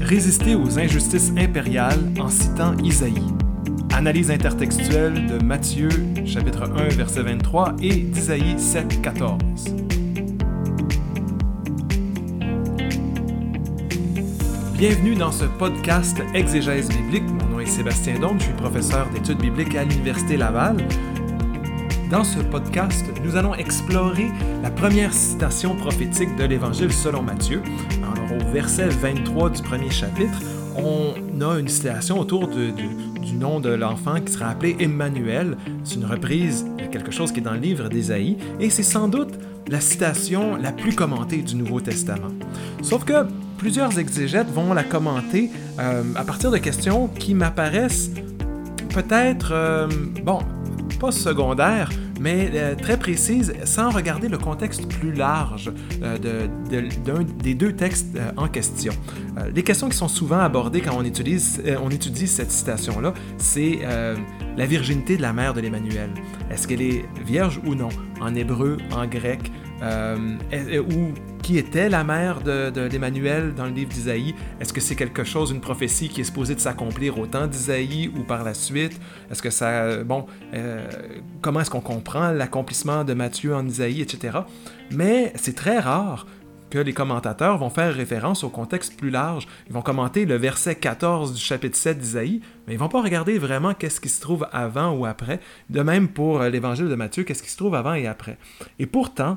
Résister aux injustices impériales en citant Isaïe. Analyse intertextuelle de Matthieu chapitre 1 verset 23 et d'Isaïe 7 14. Bienvenue dans ce podcast Exégèse biblique. Mon nom est Sébastien Dôme, je suis professeur d'études bibliques à l'Université Laval. Dans ce podcast, nous allons explorer la première citation prophétique de l'Évangile selon Matthieu. Alors, au verset 23 du premier chapitre, on a une citation autour du nom de l'enfant qui sera appelé Emmanuel. C'est une reprise de quelque chose qui est dans le livre d'Ésaïe, et c'est sans doute la citation la plus commentée du Nouveau Testament. Sauf que plusieurs exégètes vont la commenter euh, à partir de questions qui m'apparaissent peut-être, euh, bon, pas secondaire, mais euh, très précise, sans regarder le contexte plus large des deux textes en question. les questions qui sont souvent abordées quand on, utilise, on étudie cette citation-là, c'est la virginité de la mère de l'Emmanuel. Est-ce qu'elle est vierge ou non, en hébreu, en grec, ou qui était la mère de, l'Emmanuel dans le livre d'Isaïe? Est-ce que c'est quelque chose, une prophétie qui est supposée de s'accomplir au temps d'Isaïe ou par la suite? Est-ce que ça... Bon, euh, comment est-ce qu'on comprend l'accomplissement de Matthieu en Isaïe, etc. Mais c'est très rare que les commentateurs vont faire référence au contexte plus large. Ils vont commenter le verset 14 du chapitre 7 d'Isaïe, mais ils vont pas regarder vraiment qu'est-ce qui se trouve avant ou après. De même pour l'évangile de Matthieu, qu'est-ce qui se trouve avant et après. Et pourtant,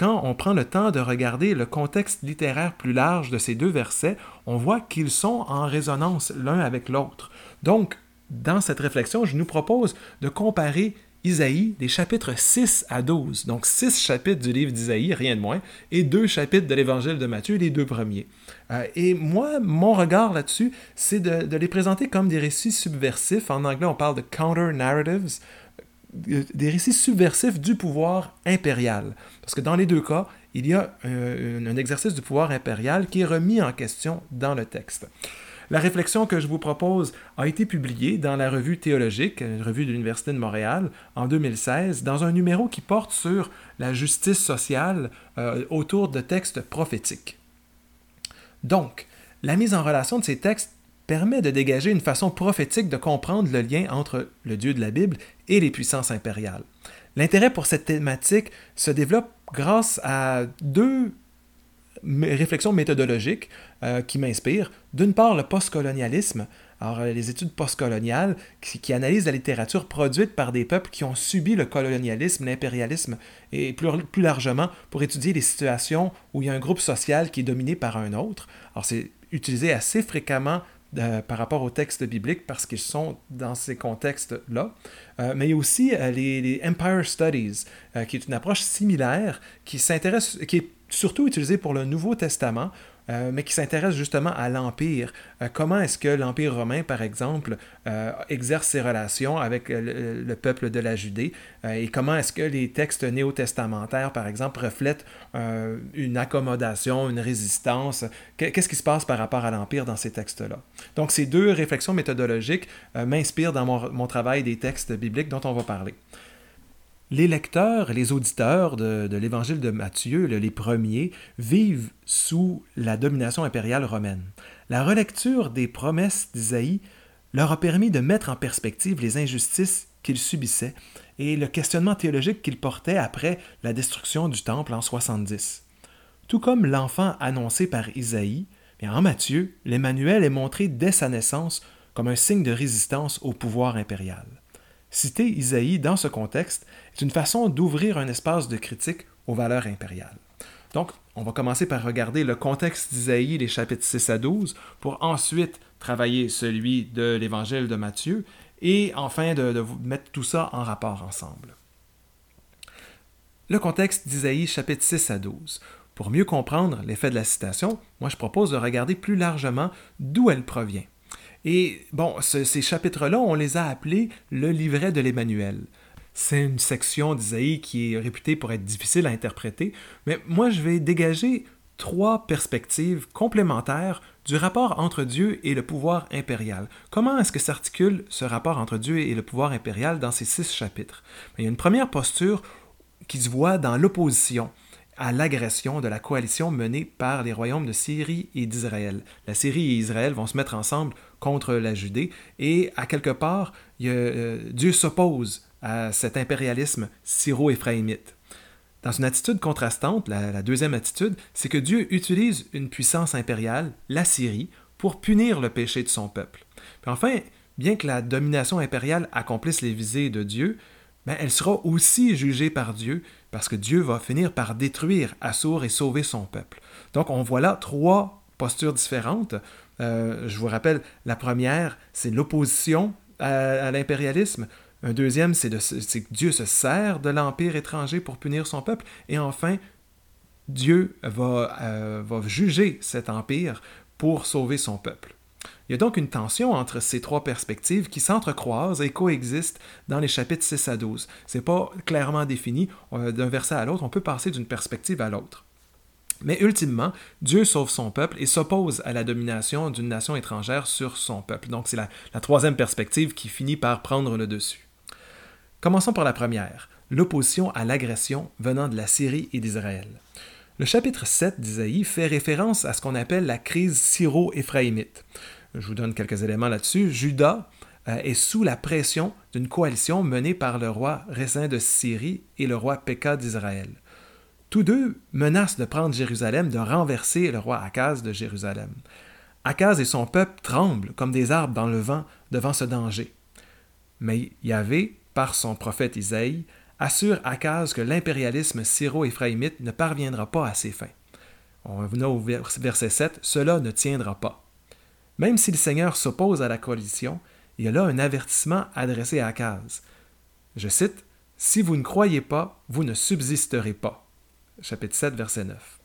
quand on prend le temps de regarder le contexte littéraire plus large de ces deux versets, on voit qu'ils sont en résonance l'un avec l'autre. Donc, dans cette réflexion, je nous propose de comparer Isaïe des chapitres 6 à 12, donc six chapitres du livre d'Isaïe, rien de moins, et deux chapitres de l'évangile de Matthieu, les deux premiers. Euh, et moi, mon regard là-dessus, c'est de, de, les présenter comme des récits subversifs. En anglais, on parle de counter-narratives, des récits subversifs du pouvoir impérial. Parce que dans les deux cas, il y a un, un, exercice du pouvoir impérial qui est remis en question dans le texte. La réflexion que je vous propose a été publiée dans la revue théologique, une revue de l'Université de Montréal, en 2016, dans un numéro qui porte sur la justice sociale euh, autour de textes prophétiques. Donc, la mise en relation de ces textes permet de dégager une façon prophétique de comprendre le lien entre le Dieu de la Bible et les puissances impériales. L'intérêt pour cette thématique se développe grâce à deux réflexions méthodologiques euh, qui m'inspirent. D'une part, le postcolonialisme, alors euh, les études postcoloniales qui, analysent la littérature produite par des peuples qui ont subi le colonialisme, l'impérialisme et plus, plus largement pour étudier les situations où il y a un groupe social qui est dominé par un autre. Alors c'est utilisé assez fréquemment euh, par rapport aux textes bibliques parce qu'ils sont dans ces contextes-là. Euh, mais il y a aussi euh, les, Empire Studies, qui est une approche similaire, qui s'intéresse, qui est surtout utilisée pour le Nouveau Testament, euh, mais qui s'intéresse justement à l'Empire. Euh, comment est-ce que l'Empire romain, par exemple, euh, exerce ses relations avec le, peuple de la Judée et comment est-ce que les textes néo-testamentaires, par exemple, reflètent une accommodation, une résistance? Qu'est-ce qui se passe par rapport à l'Empire dans ces textes-là? Donc, ces deux réflexions méthodologiques m'inspirent dans mon travail des textes bibliques dont on va parler les lecteurs, les auditeurs de, l'évangile de Matthieu, les premiers, vivent sous la domination impériale romaine. La relecture des promesses d'Isaïe leur a permis de mettre en perspective les injustices qu'ils subissaient et le questionnement théologique qu'ils portaient après la destruction du temple en 70. Tout comme l'enfant annoncé par Isaïe, en Matthieu, l'Emmanuel est montré dès sa naissance comme un signe de résistance au pouvoir impérial. Citer Isaïe dans ce contexte est une façon d'ouvrir un espace de critique aux valeurs impériales. Donc, on va commencer par regarder le contexte d'Isaïe, les chapitres 6 à 12, pour ensuite travailler celui de l'évangile de Matthieu, et enfin de, mettre tout ça en rapport ensemble. Le contexte d'Isaïe, chapitres 6 à 12. Pour mieux comprendre l'effet de la citation, moi je propose de regarder plus largement d'où elle provient. Et bon, ces chapitres-là, on les a appelés le livret de l'Emmanuel. C'est une section d'Isaïe qui est réputée pour être difficile à interpréter, mais moi je vais dégager trois perspectives complémentaires du rapport entre Dieu et le pouvoir impérial. Comment est-ce que s'articule ce rapport entre Dieu et le pouvoir impérial dans ces six chapitres? Il y a une première posture qui se voit dans l'opposition à l'agression de la coalition menée par les royaumes de Syrie et d'Israël. La Syrie et Israël vont se mettre ensemble contre la Judée et à quelque part, euh, Dieu s'oppose à cet impérialisme syro-éphraïmite. Dans une attitude contrastante, la, deuxième attitude, c'est que Dieu utilise une puissance impériale, la Syrie, pour punir le péché de son peuple. enfin, bien que la domination impériale accomplisse les visées de Dieu, ben, elle sera aussi jugée par Dieu parce que Dieu va finir par détruire Assur et sauver son peuple. Donc on voit là trois postures différentes. Euh, je vous rappelle, la première, c'est l'opposition à, l'impérialisme. Un deuxième, c'est que Dieu se sert de l'empire étranger pour punir son peuple. Et enfin, Dieu va, euh, va juger cet empire pour sauver son peuple. Il y a donc une tension entre ces trois perspectives qui s'entrecroisent et coexistent dans les chapitres 6 à 12. Ce n'est pas clairement défini euh, d'un verset à l'autre, on peut passer d'une perspective à l'autre. Mais ultimement, Dieu sauve son peuple et s'oppose à la domination d'une nation étrangère sur son peuple. Donc c'est la, la troisième perspective qui finit par prendre le dessus. Commençons par la première, l'opposition à l'agression venant de la Syrie et d'Israël. Le chapitre 7 d'Isaïe fait référence à ce qu'on appelle la crise syro-éphraïmite. Je vous donne quelques éléments là-dessus. Judas euh, est sous la pression d'une coalition menée par le roi Rézin de Syrie et le roi Péka d'Israël. Tous deux menacent de prendre Jérusalem, de renverser le roi Akaz de Jérusalem. Akaz et son peuple tremblent comme des arbres dans le vent devant ce danger. Mais Yahvé, par son prophète Isaïe, assure Akaz que l'impérialisme syro-éphraïmite ne parviendra pas à ses fins. On va au verset 7, cela ne tiendra pas. Même si le Seigneur s'oppose à la coalition, il y a là un avertissement adressé à Akaz. Je cite Si vous ne croyez pas, vous ne subsisterez pas. Chapitre 7, verset 9.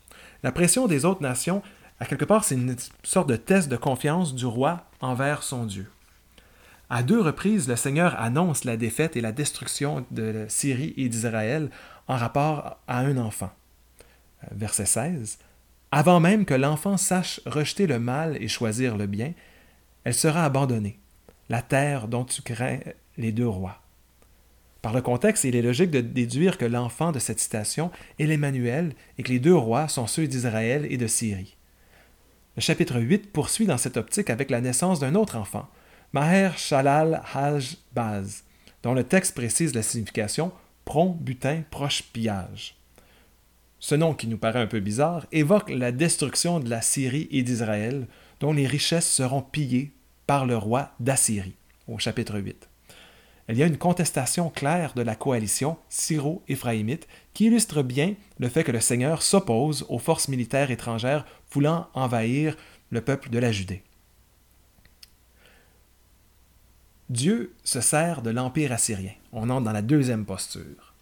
La pression des autres nations, à quelque part, c'est une sorte de test de confiance du roi envers son Dieu. À deux reprises, le Seigneur annonce la défaite et la destruction de Syrie et d'Israël en rapport à un enfant. Verset 16 avant même que l'enfant sache rejeter le mal et choisir le bien, elle sera abandonnée, la terre dont tu crains les deux rois. Par le contexte, il est logique de déduire que l'enfant de cette citation est l'Emmanuel et que les deux rois sont ceux d'Israël et de Syrie. Le chapitre 8 poursuit dans cette optique avec la naissance d'un autre enfant, Maher Shalal Haj Baz, dont le texte précise la signification prompt, butin, proche pillage. Ce nom qui nous paraît un peu bizarre évoque la destruction de la Syrie et d'Israël, dont les richesses seront pillées par le roi d'Assyrie, au chapitre 8. Il y a une contestation claire de la coalition syro-éphraïmite qui illustre bien le fait que le Seigneur s'oppose aux forces militaires étrangères voulant envahir le peuple de la Judée. Dieu se sert de l'empire assyrien. On entre dans la deuxième posture.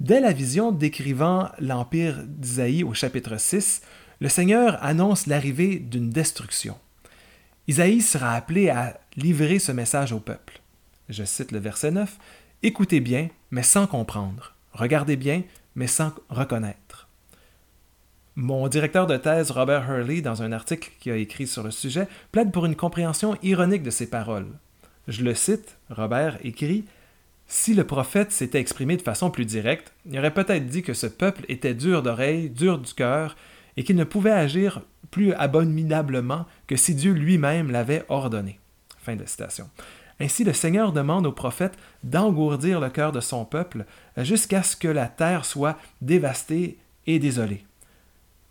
Dès la vision décrivant l'empire d'Isaïe au chapitre 6, le Seigneur annonce l'arrivée d'une destruction. Isaïe sera appelé à livrer ce message au peuple. Je cite le verset 9, Écoutez bien, mais sans comprendre. Regardez bien, mais sans reconnaître. Mon directeur de thèse, Robert Hurley, dans un article qu'il a écrit sur le sujet, plaide pour une compréhension ironique de ces paroles. Je le cite, Robert écrit si le prophète s'était exprimé de façon plus directe, il aurait peut-être dit que ce peuple était dur d'oreille, dur du cœur, et qu'il ne pouvait agir plus abominablement que si Dieu lui-même l'avait ordonné. Ainsi, le Seigneur demande au prophète d'engourdir le cœur de son peuple jusqu'à ce que la terre soit dévastée et désolée.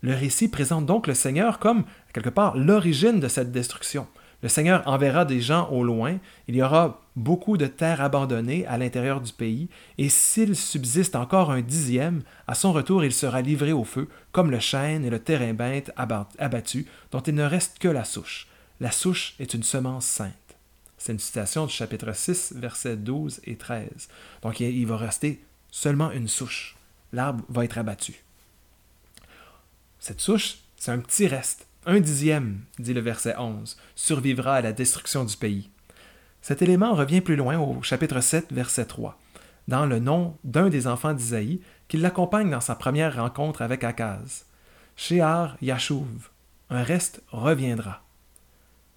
Le récit présente donc le Seigneur comme, quelque part, l'origine de cette destruction. Le Seigneur enverra des gens au loin, il y aura beaucoup de terres abandonnées à l'intérieur du pays, et s'il subsiste encore un dixième, à son retour il sera livré au feu, comme le chêne et le térébinthe abattus, dont il ne reste que la souche. La souche est une semence sainte. C'est une citation du chapitre 6, versets 12 et 13. Donc il va rester seulement une souche. L'arbre va être abattu. Cette souche, c'est un petit reste. Un dixième, dit le verset 11, survivra à la destruction du pays. Cet élément revient plus loin au chapitre 7, verset 3, dans le nom d'un des enfants d'Isaïe qui l'accompagne dans sa première rencontre avec Akaz. Shear Yashuv, un reste reviendra.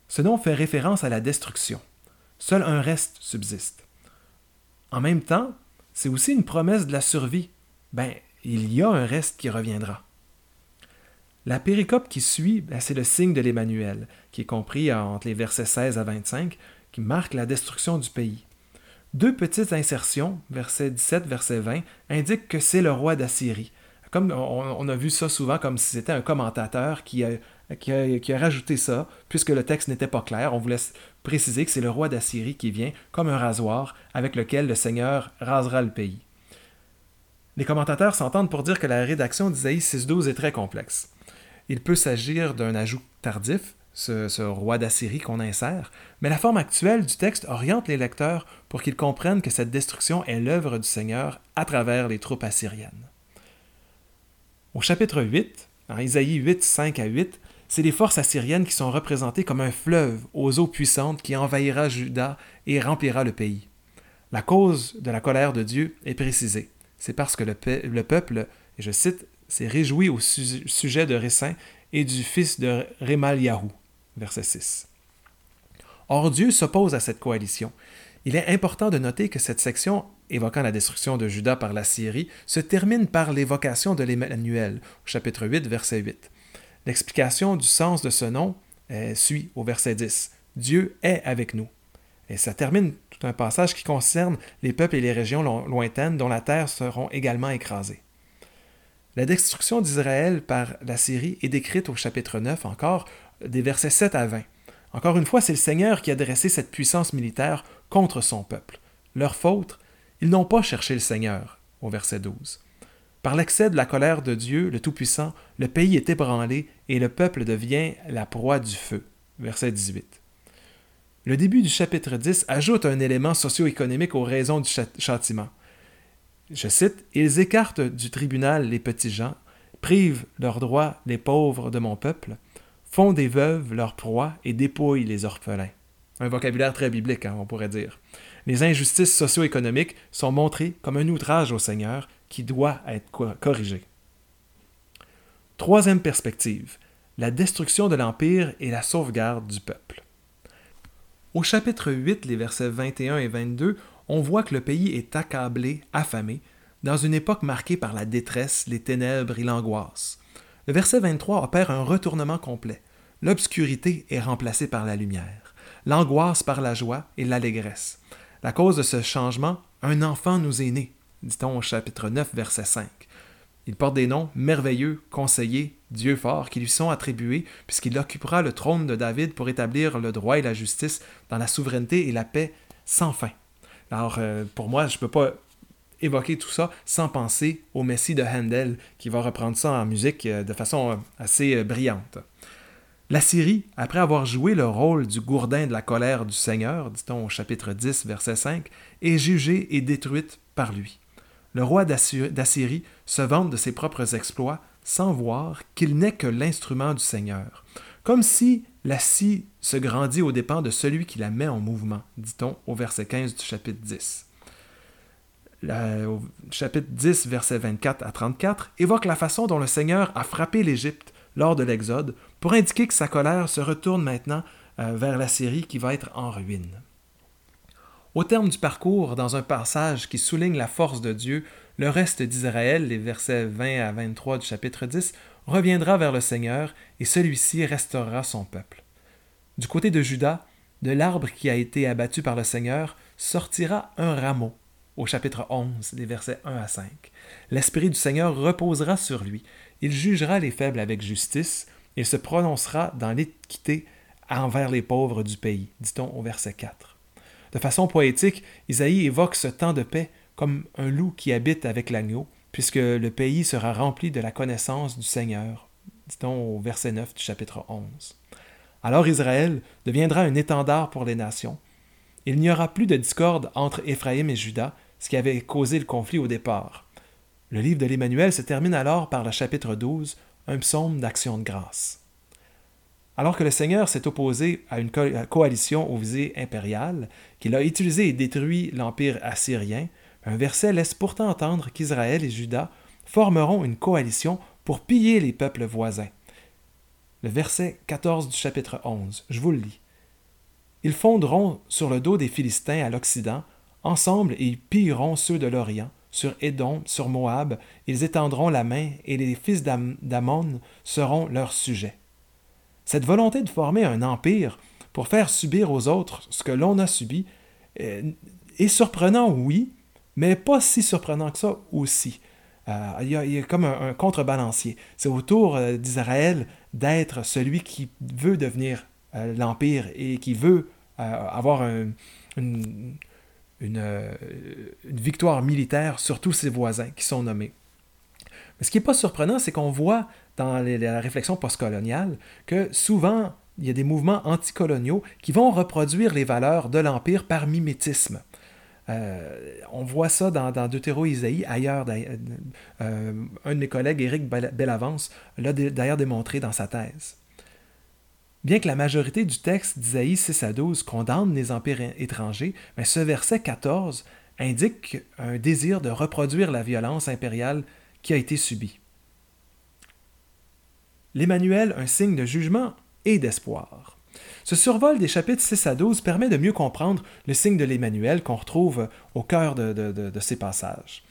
Ce nom fait référence à la destruction. Seul un reste subsiste. En même temps, c'est aussi une promesse de la survie. Ben, il y a un reste qui reviendra. La péricope qui suit, ben, c'est le signe de l'Emmanuel, qui est compris entre les versets 16 à 25, qui marque la destruction du pays. Deux petites insertions, verset 17, verset 20, indiquent que c'est le roi d'Assyrie. Comme on, a vu ça souvent comme si c'était un commentateur qui a, qui, a, rajouté ça, puisque le texte n'était pas clair. On voulait préciser que c'est le roi d'Assyrie qui vient comme un rasoir avec lequel le Seigneur rasera le pays. Les commentateurs s'entendent pour dire que la rédaction d'Isaïe 6.12 est très complexe. Il peut s'agir d'un ajout tardif, ce, roi d'Assyrie qu'on insère, mais la forme actuelle du texte oriente les lecteurs pour qu'ils comprennent que cette destruction est l'œuvre du Seigneur à travers les troupes assyriennes. Au chapitre 8, en Isaïe 8, 5 à 8, c'est les forces assyriennes qui sont représentées comme un fleuve aux eaux puissantes qui envahira Juda et remplira le pays. La cause de la colère de Dieu est précisée. C'est parce que le, peuple, et je cite, s'est réjoui au sujet de Récin et du fils de Rémaliahou verset 6. Or Dieu s'oppose à cette coalition. Il est important de noter que cette section, évoquant la destruction de Juda par la Syrie, se termine par l'évocation de l'Emmanuel, au chapitre 8, verset 8. L'explication du sens de ce nom suit au verset 10. Dieu est avec nous. Et ça termine tout un passage qui concerne les peuples et les régions lointaines dont la terre seront également écrasées. La destruction d'Israël par la Syrie est décrite au chapitre 9 encore des versets 7 à 20. Encore une fois, c'est le Seigneur qui a dressé cette puissance militaire contre son peuple. Leur faute, ils n'ont pas cherché le Seigneur, au verset 12. Par l'excès de la colère de Dieu, le Tout-Puissant, le pays est ébranlé et le peuple devient la proie du feu. Verset 18. Le début du chapitre 10 ajoute un élément socio-économique aux raisons du châtiment. Je cite Ils écartent du tribunal les petits gens, privent leurs droits les pauvres de mon peuple, font des veuves leur proie et dépouillent les orphelins. Un vocabulaire très biblique, hein, on pourrait dire. Les injustices socio-économiques sont montrées comme un outrage au Seigneur qui doit être corrigé. Troisième perspective, la destruction de l'Empire et la sauvegarde du peuple. Au chapitre 8, les versets 21 et 22, on voit que le pays est accablé, affamé, dans une époque marquée par la détresse, les ténèbres et l'angoisse. Le verset 23 opère un retournement complet. L'obscurité est remplacée par la lumière, l'angoisse par la joie et l'allégresse. La cause de ce changement, un enfant nous est né, dit-on au chapitre 9, verset 5. Il porte des noms merveilleux, conseillers, Dieu fort, qui lui sont attribués, puisqu'il occupera le trône de David pour établir le droit et la justice dans la souveraineté et la paix sans fin. Alors, euh, pour moi, je ne peux pas évoquer tout ça sans penser au Messie de Handel, qui va reprendre ça en musique euh, de façon euh, assez brillante. La Syrie, après avoir joué le rôle du gourdin de la colère du Seigneur, dit-on au chapitre 10, verset 5, est jugée et détruite par lui. Le roi d'Assyrie se vante de ses propres exploits sans voir qu'il n'est que l'instrument du Seigneur, comme si la scie se grandit aux dépens de celui qui la met en mouvement, dit-on au verset 15 du chapitre 10 au chapitre 10, versets 24 à 34, évoque la façon dont le Seigneur a frappé l'Égypte lors de l'Exode pour indiquer que sa colère se retourne maintenant euh, vers la Syrie qui va être en ruine. Au terme du parcours, dans un passage qui souligne la force de Dieu, le reste d'Israël, les versets 20 à 23 du chapitre 10, reviendra vers le Seigneur et celui-ci restaurera son peuple. Du côté de Judas, de l'arbre qui a été abattu par le Seigneur, sortira un rameau au chapitre 11, des versets 1 à 5. L'Esprit du Seigneur reposera sur lui. Il jugera les faibles avec justice. Il se prononcera dans l'équité envers les pauvres du pays, dit-on au verset 4. De façon poétique, Isaïe évoque ce temps de paix comme un loup qui habite avec l'agneau, puisque le pays sera rempli de la connaissance du Seigneur, dit-on au verset 9 du chapitre 11. Alors Israël deviendra un étendard pour les nations. Il n'y aura plus de discorde entre Éphraïm et Judas, ce qui avait causé le conflit au départ. Le livre de l'Emmanuel se termine alors par le chapitre 12, un psaume d'action de grâce. Alors que le Seigneur s'est opposé à une coalition aux visées impériales, qu'il a utilisé et détruit l'empire assyrien, un verset laisse pourtant entendre qu'Israël et Juda formeront une coalition pour piller les peuples voisins. Le verset 14 du chapitre 11, je vous le lis. Ils fonderont sur le dos des Philistins à l'Occident, ensemble et ils pilleront ceux de l'Orient, sur Édom, sur Moab, ils étendront la main et les fils d'Amon seront leurs sujets. Cette volonté de former un empire pour faire subir aux autres ce que l'on a subi euh, est surprenant, oui, mais pas si surprenant que ça aussi. Euh, il, y a, comme un, contrebalancier. C'est autour euh, d'Israël d'être celui qui veut devenir l'empire et qui veut avoir une, victoire militaire sur tous ses voisins qui sont nommés. Mais ce qui n'est pas surprenant, c'est qu'on voit dans la réflexion postcoloniale que souvent il y a des mouvements anticoloniaux qui vont reproduire les valeurs de l'Empire par mimétisme. Euh, on voit ça dans, dans Deutéro-Isaïe, ailleurs. Euh, un de mes collègues, Éric Bellavance, l'a d'ailleurs démontré dans sa thèse. Bien que la majorité du texte d'Isaïe 6 à 12 condamne les empires étrangers, mais ce verset 14 indique un désir de reproduire la violence impériale qui a été subie. L'Emmanuel, un signe de jugement, et d'espoir. Ce survol des chapitres 6 à 12 permet de mieux comprendre le signe de l'Emmanuel qu'on retrouve au cœur de, ces passages.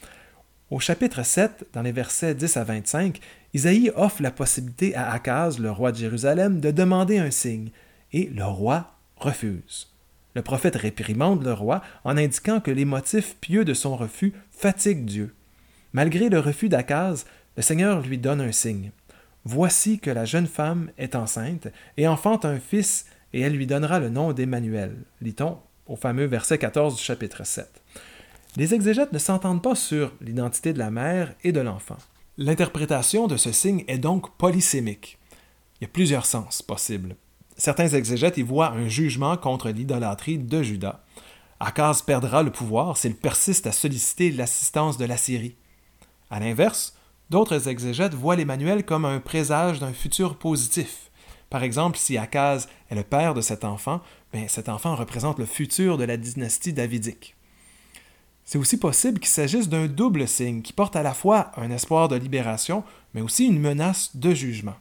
Au chapitre 7, dans les versets 10 à 25, Isaïe offre la possibilité à Akaz, le roi de Jérusalem, de demander un signe, et le roi refuse. Le prophète réprimande le roi en indiquant que les motifs pieux de son refus fatiguent Dieu. Malgré le refus d'Akaz, le Seigneur lui donne un signe. Voici que la jeune femme est enceinte et enfante un fils, et elle lui donnera le nom d'Emmanuel. Lit-on au fameux verset 14 du chapitre 7. Les exégètes ne s'entendent pas sur l'identité de la mère et de l'enfant. L'interprétation de ce signe est donc polysémique. Il y a plusieurs sens possibles. Certains exégètes y voient un jugement contre l'idolâtrie de Judas. Akaz perdra le pouvoir s'il persiste à solliciter l'assistance de la Syrie. À l'inverse, D'autres exégètes voient l'Emmanuel comme un présage d'un futur positif. Par exemple, si Akaz est le père de cet enfant, bien, cet enfant représente le futur de la dynastie davidique. C'est aussi possible qu'il s'agisse d'un double signe qui porte à la fois un espoir de libération, mais aussi une menace de jugement.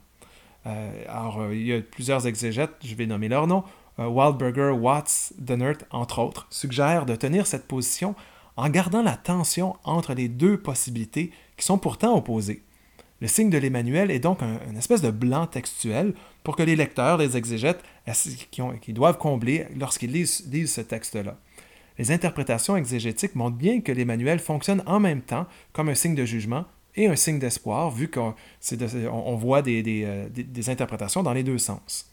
Euh, alors, euh, il y a plusieurs exégètes, je vais nommer leurs noms. Euh, Wildberger, Watts, Dennert, entre autres, suggèrent de tenir cette position en gardant la tension entre les deux possibilités qui sont pourtant opposées. Le signe de l'Emmanuel est donc un, une espèce de blanc textuel pour que les lecteurs, les exégètes, qui, doivent combler lorsqu'ils lisent, ce texte-là. Les interprétations exégétiques montrent bien que l'Emmanuel fonctionne en même temps comme un signe de jugement et un signe d'espoir, vu qu'on voit des, euh, des, des, interprétations dans les deux sens.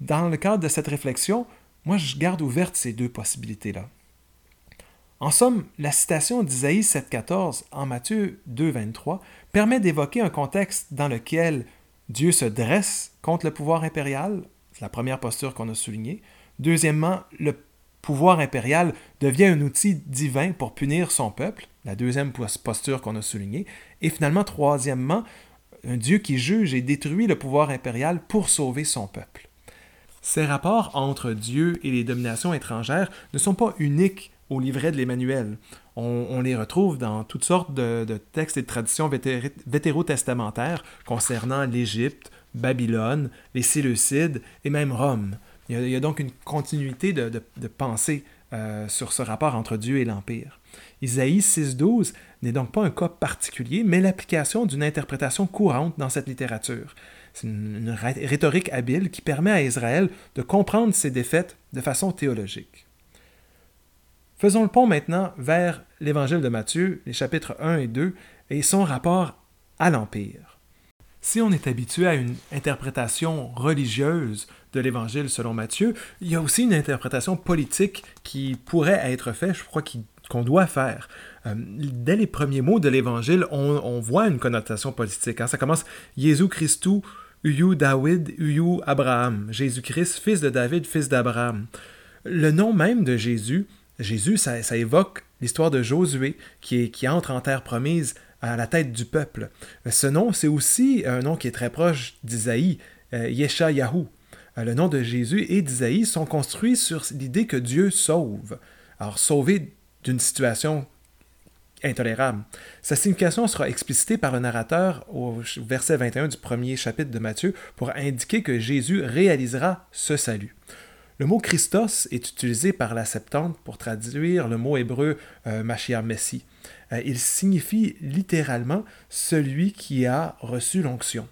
Dans le cadre de cette réflexion, moi, je garde ouverte ces deux possibilités-là. En somme, la citation d'Isaïe 7.14 en Matthieu 2.23 permet d'évoquer un contexte dans lequel Dieu se dresse contre le pouvoir impérial, c'est la première posture qu'on a soulignée. Deuxièmement, le pouvoir impérial devient un outil divin pour punir son peuple, la deuxième posture qu'on a soulignée. Et finalement, troisièmement, un Dieu qui juge et détruit le pouvoir impérial pour sauver son peuple. Ces rapports entre Dieu et les dominations étrangères ne sont pas uniques au livret de l'Emmanuel. On, les retrouve dans toutes sortes de, textes et de traditions vétérotestamentaires concernant l'Égypte, Babylone, les Séleucides et même Rome. Il y a, donc une continuité de, pensée euh, sur ce rapport entre Dieu et l'Empire. Isaïe 6.12 n'est donc pas un cas particulier, mais l'application d'une interprétation courante dans cette littérature. C'est une rhétorique habile qui permet à Israël de comprendre ses défaites de façon théologique. Faisons le pont maintenant vers l'Évangile de Matthieu, les chapitres 1 et 2, et son rapport à l'Empire. Si on est habitué à une interprétation religieuse de l'Évangile selon Matthieu, il y a aussi une interprétation politique qui pourrait être faite, je crois qu'on doit faire. Euh, dès les premiers mots de l'Évangile, on, voit une connotation politique. Hein. Ça commence Jésus David, Abraham. Jésus-Christ, fils de David, fils d'Abraham. Le nom même de Jésus Jésus, ça, évoque l'histoire de Josué qui, entre en terre promise à la tête du peuple. Ce nom, c'est aussi un nom qui est très proche d'Isaïe, euh, Yeshayahu. Euh, le nom de Jésus et d'Isaïe sont construits sur l'idée que Dieu sauve. Alors, sauver d'une situation intolérable. Sa signification sera explicitée par le narrateur au verset 21 du premier chapitre de Matthieu pour indiquer que Jésus réalisera ce salut. Le mot Christos est utilisé par la Septante pour traduire le mot hébreu euh, Messie. Euh, il signifie littéralement celui qui a reçu l'onction.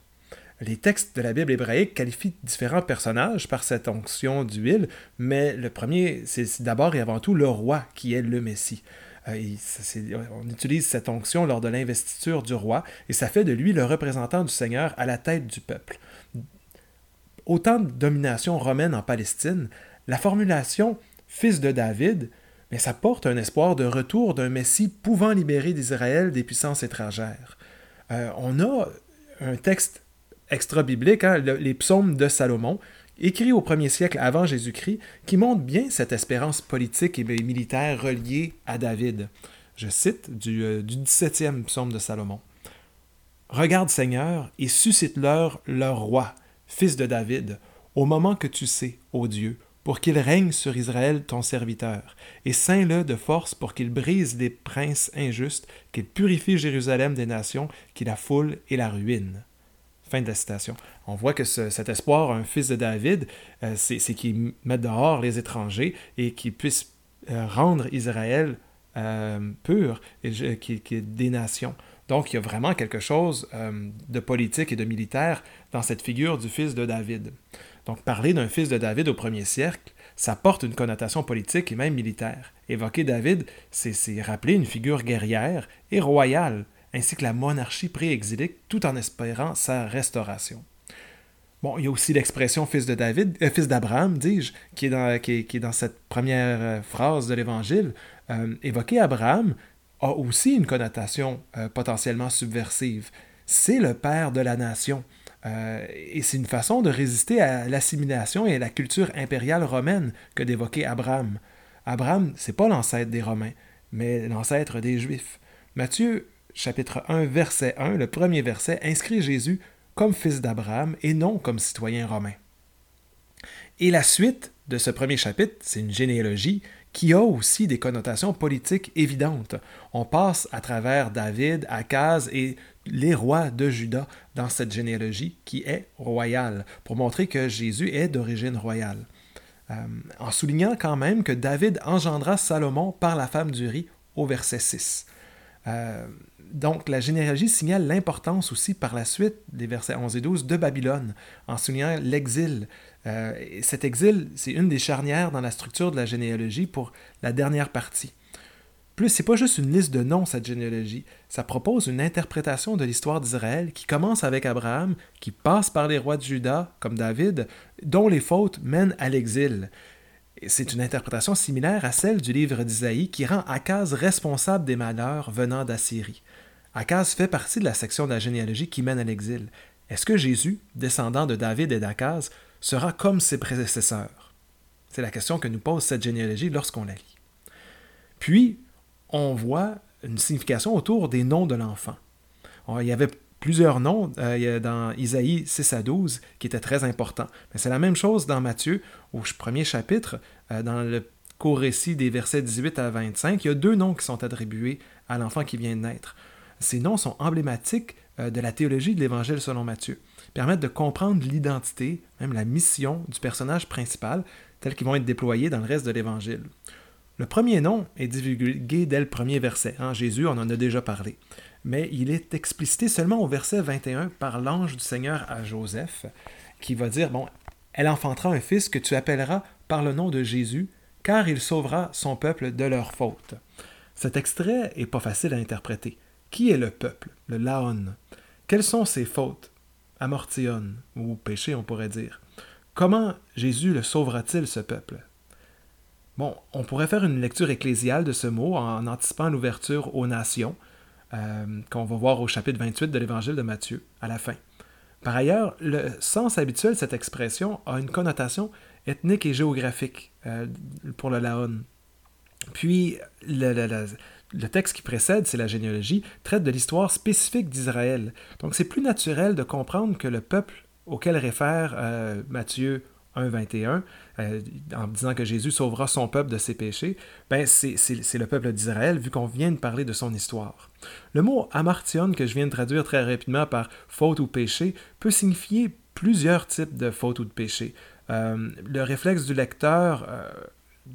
Les textes de la Bible hébraïque qualifient différents personnages par cette onction d'huile, mais le premier, c'est d'abord et avant tout le roi qui est le Messie. Euh, on utilise cette onction lors de l'investiture du roi et ça fait de lui le représentant du Seigneur à la tête du peuple au temps de domination romaine en Palestine, la formulation fils de David, mais ça porte un espoir de retour d'un Messie pouvant libérer d'Israël des puissances étrangères. Euh, on a un texte extra-biblique, hein, les psaumes de Salomon, écrit au premier siècle avant Jésus-Christ, qui montre bien cette espérance politique et militaire reliée à David. Je cite du, euh, du 17e psaume de Salomon. Regarde Seigneur et suscite-leur leur roi fils de David, au moment que tu sais, ô Dieu, pour qu'il règne sur Israël ton serviteur, et ceins-le de force pour qu'il brise les princes injustes, qu'il purifie Jérusalem des nations, qu'il la foule et la ruine. Fin de la citation. On voit que cet espoir, un fils de David, euh, c'est qu'il mette dehors les étrangers et qu'il puisse euh, rendre Israël euh, pur et des nations. Donc, il y a vraiment quelque chose euh, de politique et de militaire dans cette figure du fils de David. Donc, parler d'un fils de David au premier siècle, ça porte une connotation politique et même militaire. Évoquer David, c'est rappeler une figure guerrière et royale, ainsi que la monarchie pré-exilique, tout en espérant sa restauration. Bon, il y a aussi l'expression fils de David, euh, fils d'Abraham, dis-je, qui, est dans, cette première euh, phrase de l'Évangile. évoquer Abraham, a aussi une connotation euh, potentiellement subversive. C'est le père de la nation. Euh, et c'est une façon de résister à l'assimilation et à la culture impériale romaine que d'évoquer Abraham. Abraham, c'est pas l'ancêtre des Romains, mais l'ancêtre des Juifs. Matthieu, chapitre 1, verset 1, le premier verset, inscrit Jésus comme fils d'Abraham et non comme citoyen romain. Et la suite de ce premier chapitre, c'est une généalogie qui a aussi des connotations politiques évidentes. On passe à travers David, Akaz et les rois de Juda dans cette généalogie qui est royale, pour montrer que Jésus est d'origine royale. Euh, en soulignant quand même que David engendra Salomon par la femme d'Uri au verset 6. Euh, donc la généalogie signale l'importance aussi par la suite des versets 11 et 12 de Babylone, en soulignant l'exil, euh, cet exil, c'est une des charnières dans la structure de la généalogie pour la dernière partie. Plus, c'est pas juste une liste de noms, cette généalogie. Ça propose une interprétation de l'histoire d'Israël qui commence avec Abraham, qui passe par les rois de Juda, comme David, dont les fautes mènent à l'exil. C'est une interprétation similaire à celle du livre d'Isaïe qui rend Akaz responsable des malheurs venant d'Assyrie. Akaz fait partie de la section de la généalogie qui mène à l'exil. Est-ce que Jésus, descendant de David et d'Akaz, sera comme ses prédécesseurs? C'est la question que nous pose cette généalogie lorsqu'on la lit. Puis, on voit une signification autour des noms de l'enfant. Il y avait plusieurs noms euh, dans Isaïe 6 à 12 qui étaient très importants. Mais c'est la même chose dans Matthieu, au premier chapitre, euh, dans le court récit des versets 18 à 25. Il y a deux noms qui sont attribués à l'enfant qui vient de naître. Ces noms sont emblématiques euh, de la théologie de l'Évangile selon Matthieu permettent de comprendre l'identité, même la mission du personnage principal, tels qu'ils vont être déployés dans le reste de l'Évangile. Le premier nom est divulgué dès le premier verset. Hein, Jésus, on en a déjà parlé. Mais il est explicité seulement au verset 21 par l'ange du Seigneur à Joseph, qui va dire, bon, elle enfantera un fils que tu appelleras par le nom de Jésus, car il sauvera son peuple de leurs fautes. Cet extrait est pas facile à interpréter. Qui est le peuple, le Laon? Quelles sont ses fautes? Amortionne, ou péché on pourrait dire. Comment Jésus le sauvera-t-il, ce peuple? Bon, on pourrait faire une lecture ecclésiale de ce mot en anticipant l'ouverture aux nations, euh, qu'on va voir au chapitre 28 de l'Évangile de Matthieu, à la fin. Par ailleurs, le sens habituel de cette expression a une connotation ethnique et géographique euh, pour le Laon. Puis, le, le texte qui précède, c'est la généalogie, traite de l'histoire spécifique d'Israël. Donc c'est plus naturel de comprendre que le peuple auquel réfère euh, Matthieu 1, 21, euh, en disant que Jésus sauvera son peuple de ses péchés, ben c'est le peuple d'Israël, vu qu'on vient de parler de son histoire. Le mot amartion, que je viens de traduire très rapidement par faute ou péché, peut signifier plusieurs types de fautes ou de péchés. Euh, le réflexe du lecteur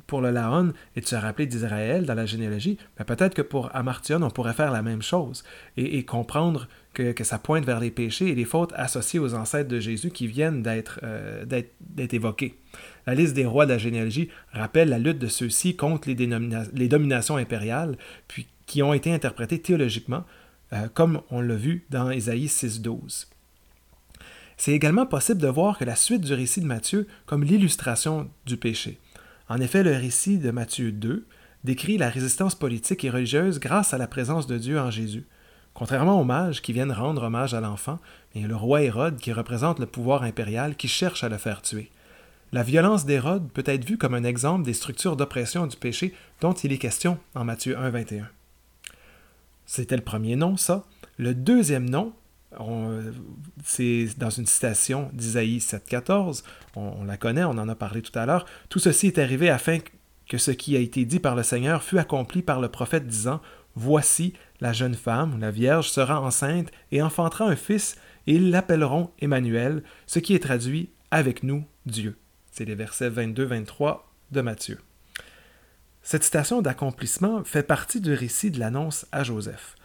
pour le Laon est de se rappeler d'Israël dans la généalogie, mais peut-être que pour Amartion, on pourrait faire la même chose et, comprendre que, ça pointe vers les péchés et les fautes associées aux ancêtres de Jésus qui viennent euh, d'être évoqués. La liste des rois de la généalogie rappelle la lutte de ceux-ci contre les, les, dominations impériales, puis qui ont été interprétées théologiquement, euh, comme on l'a vu dans Ésaïe 6.12. C'est également possible de voir que la suite du récit de Matthieu comme l'illustration du péché. En effet, le récit de Matthieu 2 décrit la résistance politique et religieuse grâce à la présence de Dieu en Jésus. Contrairement aux mages qui viennent rendre hommage à l'enfant, y a le roi Hérode qui représente le pouvoir impérial qui cherche à le faire tuer. La violence d'Hérode peut être vue comme un exemple des structures d'oppression du péché dont il est question en Matthieu 1, 21. C'était le premier nom, ça. Le deuxième nom, c'est dans une citation d'Isaïe 7,14, on, on la connaît, on en a parlé tout à l'heure. Tout ceci est arrivé afin que ce qui a été dit par le Seigneur fût accompli par le prophète disant Voici, la jeune femme, la Vierge, sera enceinte et enfantera un fils, et ils l'appelleront Emmanuel, ce qui est traduit avec nous, Dieu. C'est les versets 22-23 de Matthieu. Cette citation d'accomplissement fait partie du récit de l'annonce à Joseph.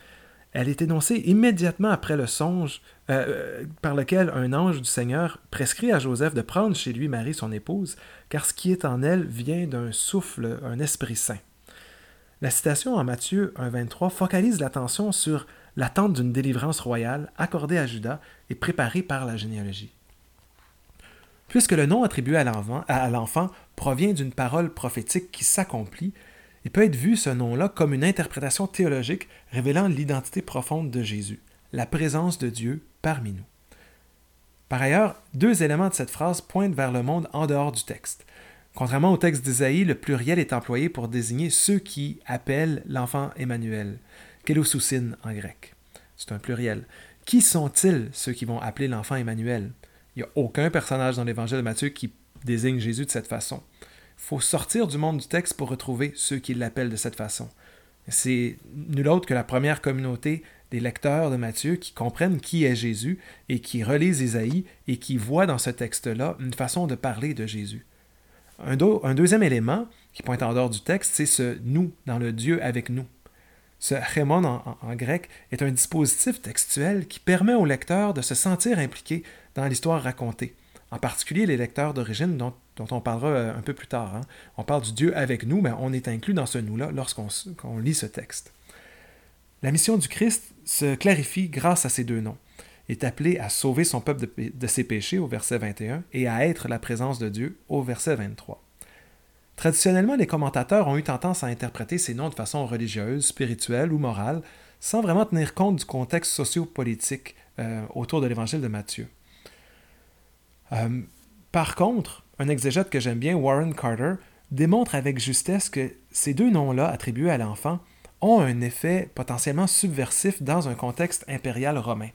Elle est énoncée immédiatement après le songe euh, euh, par lequel un ange du Seigneur prescrit à Joseph de prendre chez lui Marie, son épouse, car ce qui est en elle vient d'un souffle, un esprit saint. La citation en Matthieu 1.23 focalise l'attention sur l'attente d'une délivrance royale accordée à Judas et préparée par la généalogie. Puisque le nom attribué à l'enfant provient d'une parole prophétique qui s'accomplit, il peut être vu ce nom-là comme une interprétation théologique révélant l'identité profonde de Jésus, la présence de Dieu parmi nous. Par ailleurs, deux éléments de cette phrase pointent vers le monde en dehors du texte. Contrairement au texte d'Isaïe, le pluriel est employé pour désigner ceux qui appellent l'enfant Emmanuel, kelosoussine en grec. C'est un pluriel. Qui sont-ils ceux qui vont appeler l'enfant Emmanuel? Il n'y a aucun personnage dans l'évangile de Matthieu qui désigne Jésus de cette façon. Faut sortir du monde du texte pour retrouver ceux qui l'appellent de cette façon. C'est nul autre que la première communauté des lecteurs de Matthieu qui comprennent qui est Jésus et qui relisent Isaïe et qui voient dans ce texte-là une façon de parler de Jésus. Un, deuxième élément qui pointe en dehors du texte, c'est ce nous dans le Dieu avec nous. Ce chémon en, grec est un dispositif textuel qui permet au lecteur de se sentir impliqué dans l'histoire racontée, en particulier les lecteurs d'origine dont, on parlera euh, un peu plus tard. Hein. On parle du Dieu avec nous, mais on est inclus dans ce nous-là lorsqu'on lit ce texte. La mission du Christ se clarifie grâce à ces deux noms est appelé à sauver son peuple de, ses péchés au verset 21 et à être la présence de Dieu au verset 23. Traditionnellement, les commentateurs ont eu tendance à interpréter ces noms de façon religieuse, spirituelle ou morale, sans vraiment tenir compte du contexte socio-politique euh, autour de l'évangile de Matthieu. Euh, par contre, un exégète que j'aime bien, Warren Carter, démontre avec justesse que ces deux noms-là attribués à l'enfant ont un effet potentiellement subversif dans un contexte impérial romain.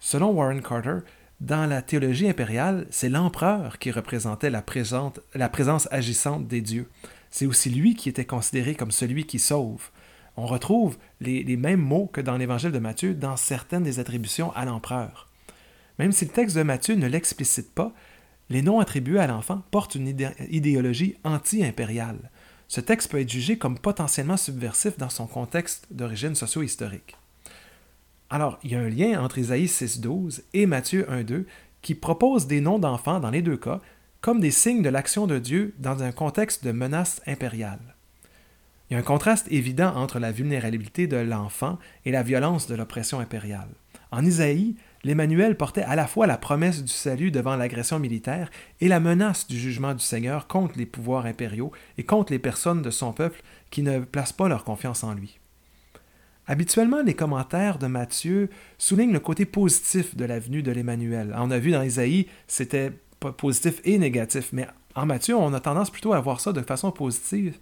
Selon Warren Carter, dans la théologie impériale, c'est l'empereur qui représentait la, présence agissante des dieux. C'est aussi lui qui était considéré comme celui qui sauve. On retrouve les, les mêmes mots que dans l'évangile de Matthieu dans certaines des attributions à l'empereur. Même si le texte de Matthieu ne l'explicite pas, les noms attribués à l'enfant portent une idéologie anti-impériale. Ce texte peut être jugé comme potentiellement subversif dans son contexte d'origine socio-historique. Alors, il y a un lien entre Isaïe 6.12 et Matthieu 1.2 qui propose des noms d'enfants dans les deux cas comme des signes de l'action de Dieu dans un contexte de menace impériale. Il y a un contraste évident entre la vulnérabilité de l'enfant et la violence de l'oppression impériale. En Isaïe, l'Emmanuel portait à la fois la promesse du salut devant l'agression militaire et la menace du jugement du Seigneur contre les pouvoirs impériaux et contre les personnes de son peuple qui ne placent pas leur confiance en lui. Habituellement, les commentaires de Matthieu soulignent le côté positif de la venue de l'Emmanuel. On a vu dans Isaïe, c'était positif et négatif, mais en Matthieu, on a tendance plutôt à voir ça de façon positive,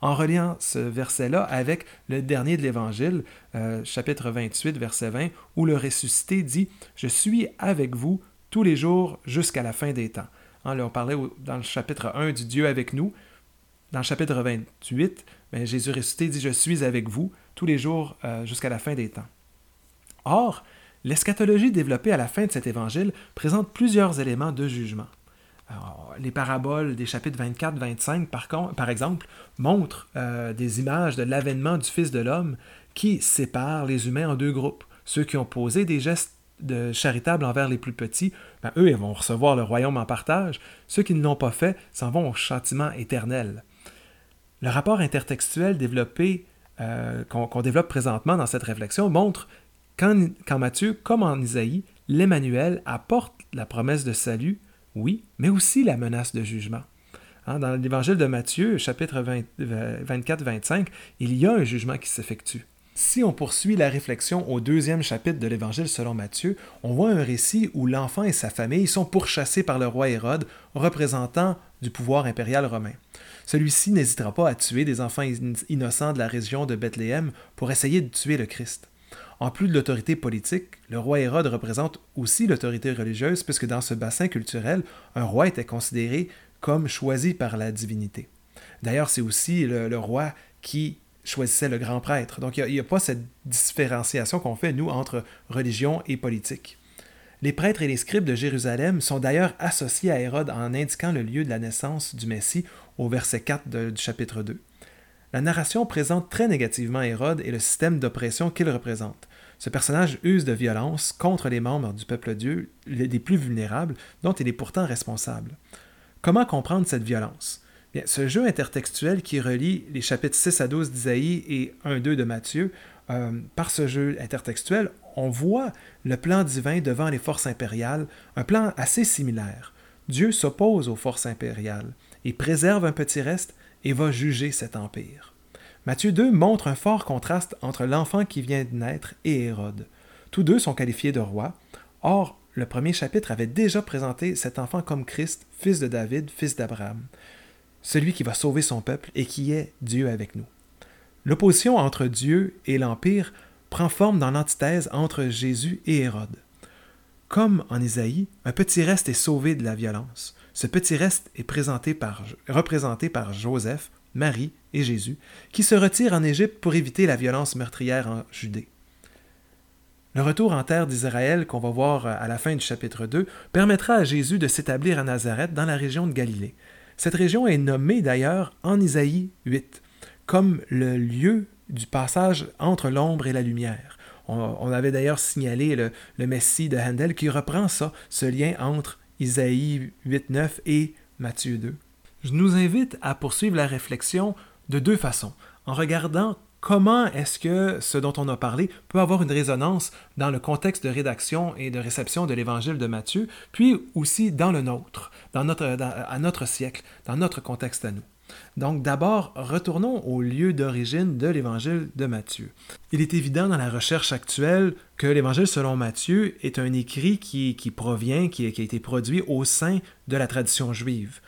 en reliant ce verset-là avec le dernier de l'Évangile, euh, chapitre 28, verset 20, où le ressuscité dit Je suis avec vous tous les jours jusqu'à la fin des temps. Hein, là, on parlait dans le chapitre 1 du Dieu avec nous. Dans le chapitre 28, ben, Jésus ressuscité dit Je suis avec vous tous les jours euh, jusqu'à la fin des temps. Or, l'eschatologie développée à la fin de cet évangile présente plusieurs éléments de jugement. Les paraboles des chapitres 24-25, par, par, exemple, montrent euh, des images de l'avènement du Fils de l'homme qui séparent les humains en deux groupes. Ceux qui ont posé des gestes de charitables envers les plus petits, ben, eux, ils vont recevoir le royaume en partage. Ceux qui ne l'ont pas fait s'en vont au châtiment éternel. Le rapport intertextuel développé, euh, qu'on développe présentement dans cette réflexion montre qu'en Matthieu, comme en Isaïe, l'Emmanuel apporte la promesse de salut, oui, mais aussi la menace de jugement. Hein, dans l'évangile de Matthieu, chapitre 24-25, il y a un jugement qui s'effectue. Si on poursuit la réflexion au deuxième chapitre de l'Évangile selon Matthieu, on voit un récit où l'enfant et sa famille sont pourchassés par le roi Hérode, représentant du pouvoir impérial romain. Celui-ci n'hésitera pas à tuer des enfants innocents de la région de Bethléem pour essayer de tuer le Christ. En plus de l'autorité politique, le roi Hérode représente aussi l'autorité religieuse puisque dans ce bassin culturel, un roi était considéré comme choisi par la divinité. D'ailleurs, c'est aussi le, roi qui choisissait le grand prêtre. Donc il n'y a, pas cette différenciation qu'on fait, nous, entre religion et politique. Les prêtres et les scribes de Jérusalem sont d'ailleurs associés à Hérode en indiquant le lieu de la naissance du Messie au verset 4 du chapitre 2. La narration présente très négativement Hérode et le système d'oppression qu'il représente. Ce personnage use de violence contre les membres du peuple Dieu, les plus vulnérables, dont il est pourtant responsable. Comment comprendre cette violence? Ce jeu intertextuel qui relie les chapitres 6 à 12 d'Isaïe et 1-2 de Matthieu, euh, par ce jeu intertextuel, on voit le plan divin devant les forces impériales, un plan assez similaire. Dieu s'oppose aux forces impériales, et préserve un petit reste et va juger cet empire. Matthieu 2 montre un fort contraste entre l'enfant qui vient de naître et Hérode. Tous deux sont qualifiés de rois. Or, le premier chapitre avait déjà présenté cet enfant comme Christ, fils de David, fils d'Abraham celui qui va sauver son peuple et qui est Dieu avec nous. L'opposition entre Dieu et l'Empire prend forme dans l'antithèse entre Jésus et Hérode. Comme en Isaïe, un petit reste est sauvé de la violence. Ce petit reste est représenté par Joseph, Marie et Jésus, qui se retirent en Égypte pour éviter la violence meurtrière en Judée. Le retour en terre d'Israël qu'on va voir à la fin du chapitre 2 permettra à Jésus de s'établir à Nazareth dans la région de Galilée. Cette région est nommée d'ailleurs en Isaïe 8 comme le lieu du passage entre l'ombre et la lumière. On, avait d'ailleurs signalé le, Messie de Handel qui reprend ça, ce lien entre Isaïe 8.9 et Matthieu 2. Je nous invite à poursuivre la réflexion de deux façons, en regardant comment est-ce que ce dont on a parlé peut avoir une résonance dans le contexte de rédaction et de réception de l'évangile de Matthieu, puis aussi dans le nôtre, dans à notre siècle, dans notre contexte à nous. Donc d'abord, retournons au lieu d'origine de l'évangile de Matthieu. Il est évident dans la recherche actuelle que l'évangile selon Matthieu est un écrit qui, provient, qui, a été produit au sein de la tradition juive.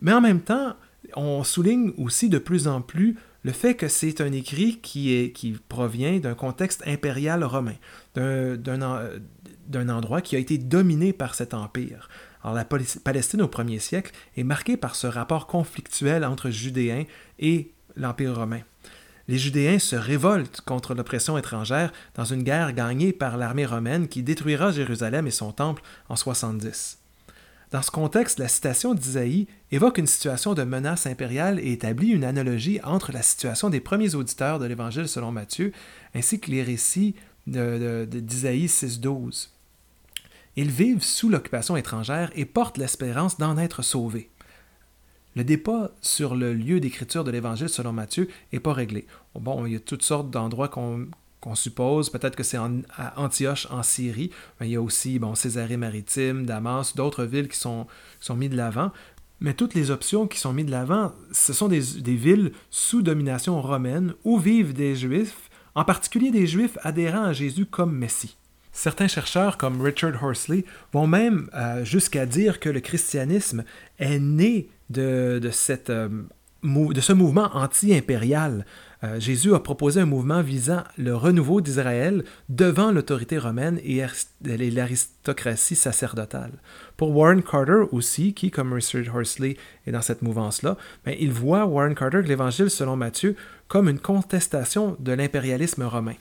Mais en même temps, on souligne aussi de plus en plus le fait que c'est un écrit qui, est, qui provient d'un contexte impérial romain, d'un endroit qui a été dominé par cet empire. Alors la Palestine au premier siècle est marquée par ce rapport conflictuel entre Judéens et l'Empire romain. Les Judéens se révoltent contre l'oppression étrangère dans une guerre gagnée par l'armée romaine qui détruira Jérusalem et son temple en 70. Dans ce contexte, la citation d'Isaïe évoque une situation de menace impériale et établit une analogie entre la situation des premiers auditeurs de l'Évangile selon Matthieu ainsi que les récits d'Isaïe 6.12. Ils vivent sous l'occupation étrangère et portent l'espérance d'en être sauvés. Le débat sur le lieu d'écriture de l'Évangile selon Matthieu n'est pas réglé. Bon, il y a toutes sortes d'endroits qu'on suppose. Peut-être que c'est à Antioche en Syrie. Mais il y a aussi bon, Césarée-Maritime, Damas, d'autres villes qui sont, sont mises de l'avant. Mais toutes les options qui sont mises de l'avant, ce sont des, villes sous domination romaine où vivent des Juifs, en particulier des Juifs adhérents à Jésus comme Messie. Certains chercheurs comme Richard Horsley vont même euh, jusqu'à dire que le christianisme est né de, euh, ce mouvement anti-impérial Euh, Jésus a proposé un mouvement visant le renouveau d'Israël devant l'autorité romaine et l'aristocratie sacerdotale. Pour Warren Carter aussi, qui, comme Richard Horsley, est dans cette mouvance-là, ben, il voit Warren Carter l'Évangile selon Matthieu comme une contestation de l'impérialisme romain,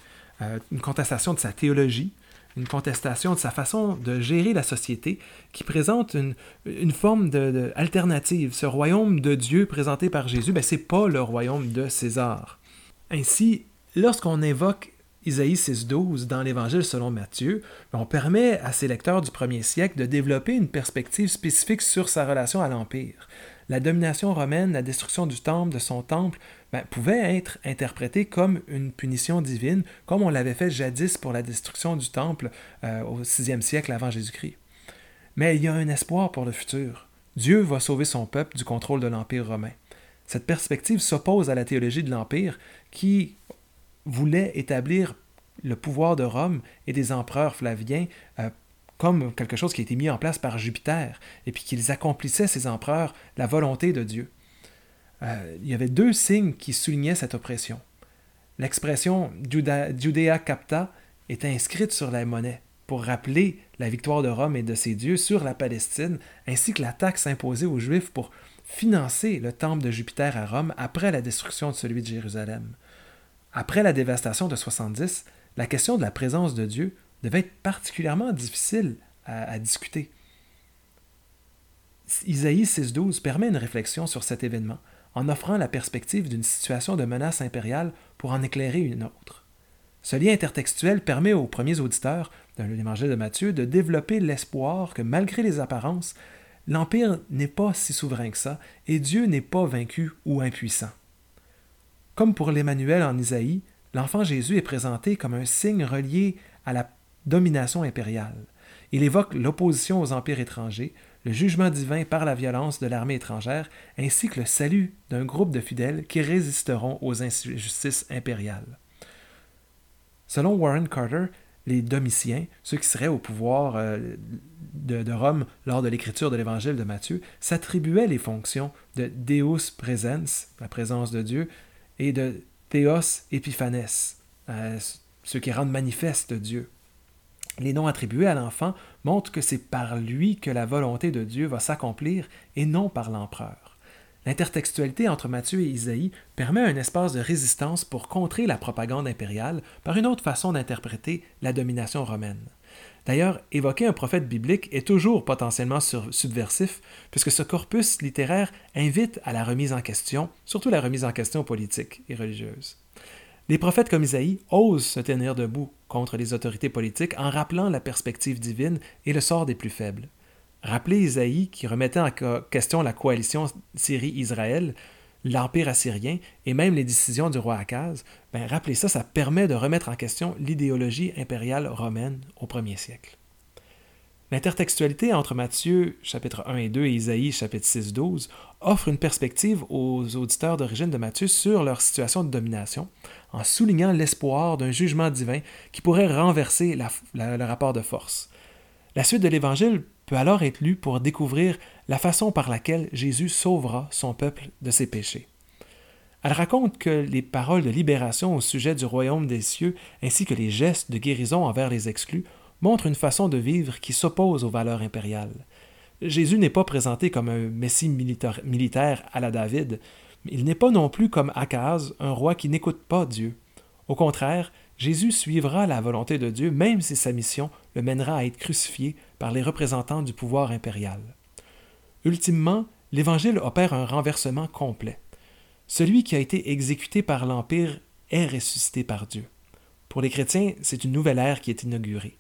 une contestation de sa théologie, une contestation de sa façon de gérer la société qui présente une, forme de, alternative. Ce royaume de Dieu présenté par Jésus, ben, ce n'est pas le royaume de César. Ainsi, lorsqu'on évoque Isaïe 6.12 dans l'Évangile selon Matthieu, on permet à ses lecteurs du premier siècle de développer une perspective spécifique sur sa relation à l'Empire. La domination romaine, la destruction du temple, de son temple, ben, pouvait être interprété comme une punition divine, comme on l'avait fait jadis pour la destruction du temple euh, au VIe siècle avant Jésus-Christ. Mais il y a un espoir pour le futur. Dieu va sauver son peuple du contrôle de l'Empire romain. Cette perspective s'oppose à la théologie de l'Empire qui voulait établir le pouvoir de Rome et des empereurs flaviens euh, comme quelque chose qui a été mis en place par Jupiter, et puis qu'ils accomplissaient, ces empereurs, la volonté de Dieu. Euh, il y avait deux signes qui soulignaient cette oppression. L'expression Judea capta est inscrite sur la monnaie pour rappeler la victoire de Rome et de ses dieux sur la Palestine, ainsi que la taxe imposée aux Juifs pour financer le temple de Jupiter à Rome après la destruction de celui de Jérusalem. Après la dévastation de 70, la question de la présence de Dieu devait être particulièrement difficile à, à discuter. Isaïe 6.12 permet une réflexion sur cet événement en offrant la perspective d'une situation de menace impériale pour en éclairer une autre. Ce lien intertextuel permet aux premiers auditeurs de l'Évangile de Matthieu de développer l'espoir que malgré les apparences, l'Empire n'est pas si souverain que ça et Dieu n'est pas vaincu ou impuissant. Comme pour l'Emmanuel en Isaïe, l'enfant Jésus est présenté comme un signe relié à la domination impériale. Il évoque l'opposition aux empires étrangers, le jugement divin par la violence de l'armée étrangère, ainsi que le salut d'un groupe de fidèles qui résisteront aux injustices impériales. Selon Warren Carter, les Domitiens, ceux qui seraient au pouvoir euh, de, Rome lors de l'écriture de l'évangile de Matthieu, s'attribuaient les fonctions de Deus presens, la présence de Dieu, et de Theos epiphanes, euh, ceux qui rendent manifeste Dieu. Les noms attribués à l'enfant montrent que c'est par lui que la volonté de Dieu va s'accomplir et non par l'empereur. L'intertextualité entre Matthieu et Isaïe permet un espace de résistance pour contrer la propagande impériale par une autre façon d'interpréter la domination romaine. D'ailleurs, évoquer un prophète biblique est toujours potentiellement subversif, puisque ce corpus littéraire invite à la remise en question, surtout la remise en question politique et religieuse. Les prophètes comme Isaïe osent se tenir debout contre les autorités politiques en rappelant la perspective divine et le sort des plus faibles. Rappeler Isaïe qui remettait en question la coalition Syrie-Israël, l'Empire assyrien et même les décisions du roi Akaz, ben, rappeler ça, ça permet de remettre en question l'idéologie impériale romaine au premier siècle. L'intertextualité entre Matthieu chapitre 1 et 2 et Isaïe chapitre 6 12 offre une perspective aux auditeurs d'origine de Matthieu sur leur situation de domination, en soulignant l'espoir d'un jugement divin qui pourrait renverser le rapport de force. La suite de l'Évangile peut alors être lue pour découvrir la façon par laquelle Jésus sauvera son peuple de ses péchés. Elle raconte que les paroles de libération au sujet du royaume des cieux ainsi que les gestes de guérison envers les exclus montre une façon de vivre qui s'oppose aux valeurs impériales. Jésus n'est pas présenté comme un messie militaire, à la David, il n'est pas non plus comme Akaz, un roi qui n'écoute pas Dieu. Au contraire, Jésus suivra la volonté de Dieu même si sa mission le mènera à être crucifié par les représentants du pouvoir impérial. Ultimement, l'Évangile opère un renversement complet. Celui qui a été exécuté par l'Empire est ressuscité par Dieu. Pour les chrétiens, c'est une nouvelle ère qui est inaugurée.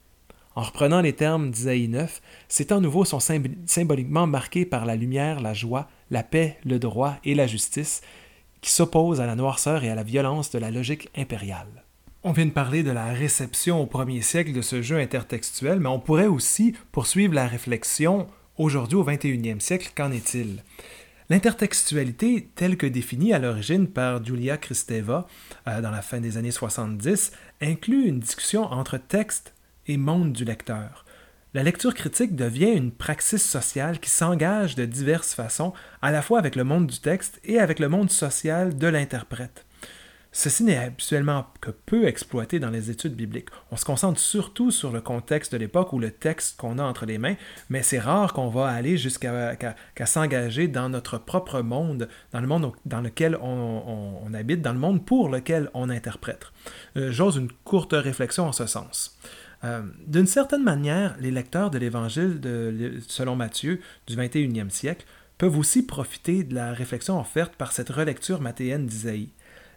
En reprenant les termes d'Isaïe 9, ces temps nouveaux sont symboliquement marqués par la lumière, la joie, la paix, le droit et la justice, qui s'opposent à la noirceur et à la violence de la logique impériale. On vient de parler de la réception au premier siècle de ce jeu intertextuel, mais on pourrait aussi poursuivre la réflexion aujourd'hui au 21e siècle. Qu'en est-il? L'intertextualité, telle que définie à l'origine par Julia Kristeva euh, dans la fin des années 70, inclut une discussion entre texte et monde du lecteur. La lecture critique devient une praxis sociale qui s'engage de diverses façons, à la fois avec le monde du texte et avec le monde social de l'interprète. Ceci n'est habituellement que peu exploité dans les études bibliques. On se concentre surtout sur le contexte de l'époque ou le texte qu'on a entre les mains, mais c'est rare qu'on va aller jusqu'à s'engager dans notre propre monde, dans le monde dans lequel on, habite, dans le monde pour lequel on interprète. Euh, j'ose une courte réflexion en ce sens. Euh, d'une certaine manière, les lecteurs de l'Évangile selon Matthieu du 21e siècle peuvent aussi profiter de la réflexion offerte par cette relecture mathéenne d'Isaïe.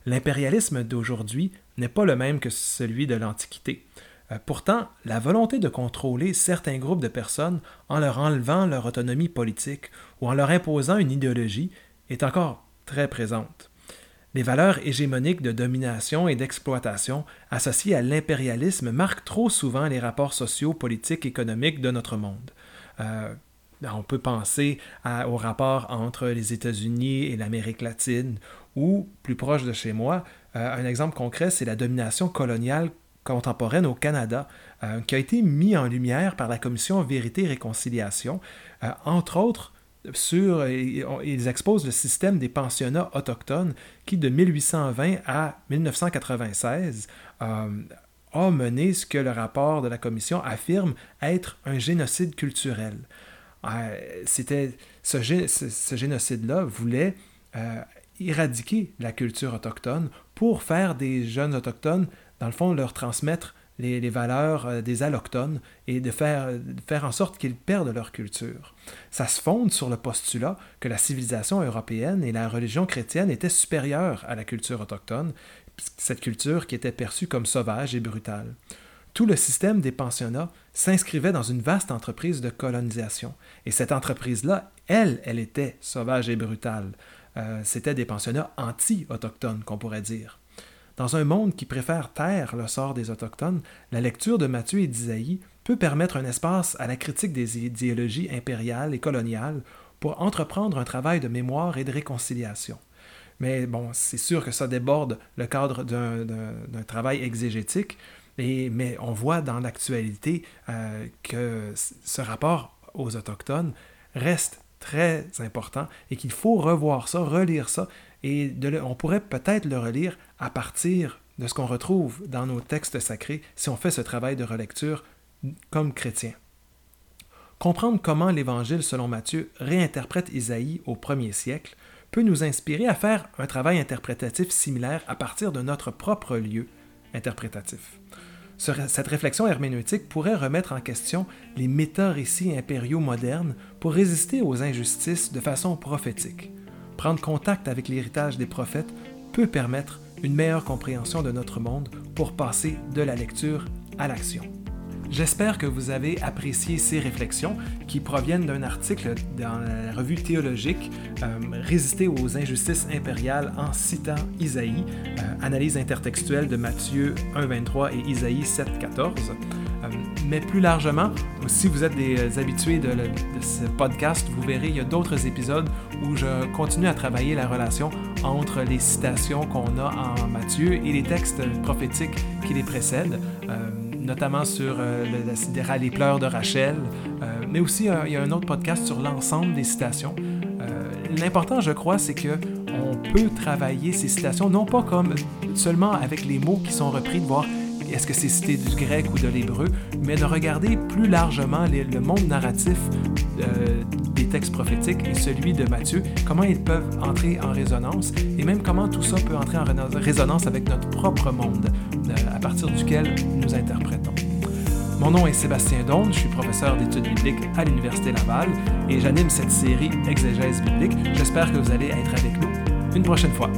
L'impérialisme d'aujourd'hui n'est pas le même que celui de l'Antiquité. Euh, pourtant, la volonté de contrôler certains groupes de personnes en leur enlevant leur autonomie politique ou en leur imposant une idéologie est encore très présente. Les valeurs hégémoniques de domination et d'exploitation associées à l'impérialisme marquent trop souvent les rapports sociaux, politiques, économiques de notre monde. Euh, on peut penser au rapport entre les États-Unis et l'Amérique latine, ou, plus proche de chez moi, euh, un exemple concret, c'est la domination coloniale contemporaine au Canada, euh, qui a été mis en lumière par la Commission Vérité et Réconciliation, entre autres sur, ils exposent le système des pensionnats autochtones qui, de 1820 à 1996, a mené ce que le rapport de la Commission affirme être un génocide culturel. C'était ce, ce génocide-là voulait éradiquer la culture autochtone pour faire des jeunes autochtones, dans le fond, leur transmettre les, valeurs euh, des allochtones et de faire, faire en sorte qu'ils perdent leur culture. Ça se fonde sur le postulat que la civilisation européenne et la religion chrétienne étaient supérieures à la culture autochtone, cette culture qui était perçue comme sauvage et brutale. Tout le système des pensionnats s'inscrivait dans une vaste entreprise de colonisation. Et cette entreprise-là, elle, elle était sauvage et brutale. Euh, c'était des pensionnats anti-autochtones, qu'on pourrait dire. Dans un monde qui préfère taire le sort des Autochtones, la lecture de Matthieu et d'Isaïe peut permettre un espace à la critique des idéologies impériales et coloniales pour entreprendre un travail de mémoire et de réconciliation. Mais bon, c'est sûr que ça déborde le cadre d'un travail exégétique, mais on voit dans l'actualité euh, que ce rapport aux Autochtones reste très important et qu'il faut revoir ça, relire ça, et on pourrait peut-être le relire à partir de ce qu'on retrouve dans nos textes sacrés si on fait ce travail de relecture comme chrétien. Comprendre comment l'Évangile selon Matthieu réinterprète Isaïe au premier siècle peut nous inspirer à faire un travail interprétatif similaire à partir de notre propre lieu interprétatif. Cette réflexion herméneutique pourrait remettre en question les méta-récits impériaux modernes pour résister aux injustices de façon prophétique. Prendre contact avec l'héritage des prophètes peut permettre une meilleure compréhension de notre monde pour passer de la lecture à l'action. J'espère que vous avez apprécié ces réflexions qui proviennent d'un article dans la revue théologique euh, Résister aux injustices impériales en citant Isaïe, euh, analyse intertextuelle de Matthieu 1.23 et Isaïe 7.14. Euh, mais plus largement, si vous êtes des habitués de, ce podcast, vous verrez, il y a d'autres épisodes où je continue à travailler la relation entre les citations qu'on a en Matthieu et les textes prophétiques qui les précèdent notamment sur euh, le, les pleurs de Rachel, euh, mais aussi il y a un autre podcast sur l'ensemble des citations. Euh, l'important, je crois, c'est que on peut travailler ces citations non pas comme seulement avec les mots qui sont repris, de voir est-ce que c'est cité du grec ou de l'hébreu, mais de regarder plus largement le monde narratif des textes prophétiques et celui de Matthieu, comment ils peuvent entrer en résonance et même comment tout ça peut entrer en résonance avec notre propre monde à partir duquel nous interprétons. Mon nom est Sébastien Donde, je suis professeur d'études bibliques à l'Université Laval et j'anime cette série Exégèse biblique. J'espère que vous allez être avec nous une prochaine fois.